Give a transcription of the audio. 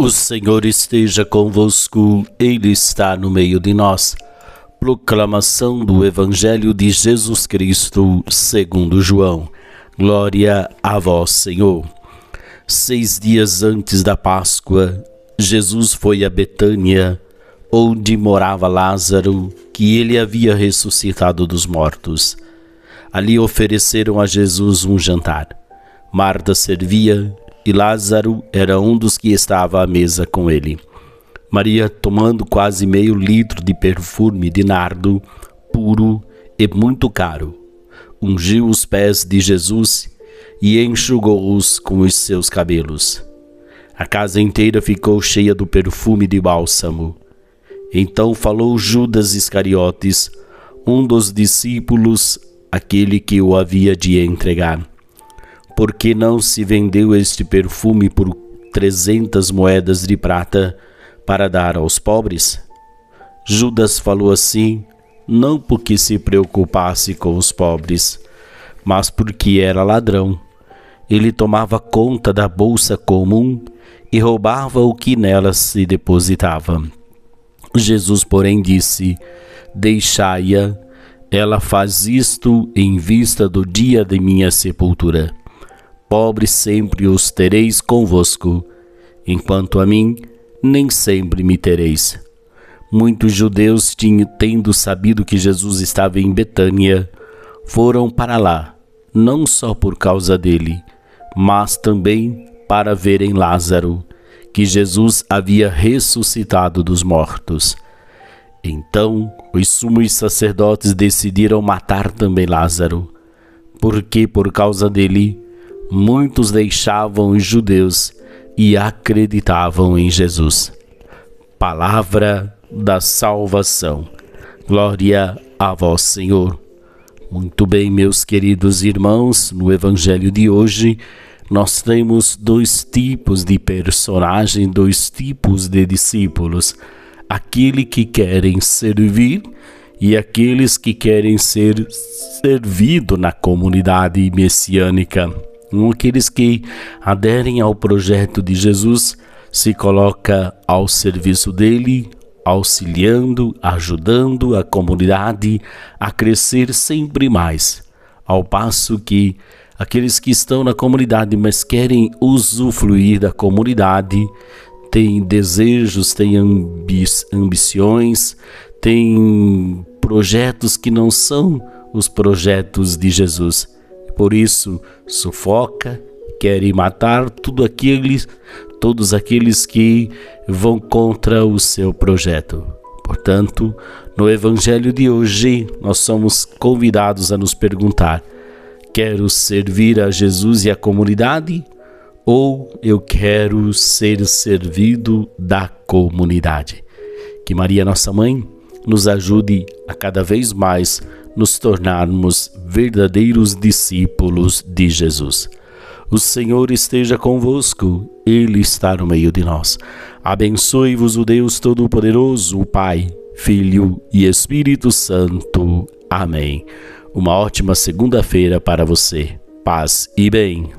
O Senhor esteja convosco, Ele está no meio de nós. Proclamação do Evangelho de Jesus Cristo, segundo João. Glória a vós, Senhor. Seis dias antes da Páscoa, Jesus foi a Betânia, onde morava Lázaro, que ele havia ressuscitado dos mortos. Ali ofereceram a Jesus um jantar. Marta servia e Lázaro era um dos que estava à mesa com ele. Maria, tomando quase meio litro de perfume de nardo, puro e muito caro, ungiu os pés de Jesus e enxugou-os com os seus cabelos. A casa inteira ficou cheia do perfume de bálsamo. Então falou Judas Iscariotes, um dos discípulos, aquele que o havia de entregar. Por que não se vendeu este perfume por trezentas moedas de prata para dar aos pobres? Judas falou assim, não porque se preocupasse com os pobres, mas porque era ladrão. Ele tomava conta da bolsa comum e roubava o que nela se depositava. Jesus, porém, disse: Deixai-a, ela faz isto em vista do dia de minha sepultura pobres sempre os tereis convosco, enquanto a mim nem sempre me tereis. Muitos judeus, tendo sabido que Jesus estava em Betânia, foram para lá, não só por causa dele, mas também para verem Lázaro, que Jesus havia ressuscitado dos mortos. Então os sumos sacerdotes decidiram matar também Lázaro, porque por causa dele muitos deixavam os judeus e acreditavam em Jesus. Palavra da salvação. Glória a vós, Senhor. Muito bem, meus queridos irmãos, no evangelho de hoje nós temos dois tipos de personagem, dois tipos de discípulos: aquele que querem servir e aqueles que querem ser servido na comunidade messiânica aqueles que aderem ao projeto de Jesus se coloca ao serviço dele, auxiliando, ajudando a comunidade a crescer sempre mais, ao passo que aqueles que estão na comunidade, mas querem usufruir da comunidade, têm desejos, têm ambi ambições, têm projetos que não são os projetos de Jesus por isso, sufoca, quer matar tudo aqueles, todos aqueles que vão contra o seu projeto. Portanto, no evangelho de hoje, nós somos convidados a nos perguntar: quero servir a Jesus e a comunidade ou eu quero ser servido da comunidade? Que Maria, nossa mãe, nos ajude a cada vez mais nos tornarmos verdadeiros discípulos de Jesus. O Senhor esteja convosco, Ele está no meio de nós. Abençoe-vos o Deus Todo-Poderoso, o Pai, Filho e Espírito Santo. Amém. Uma ótima segunda-feira para você. Paz e bem.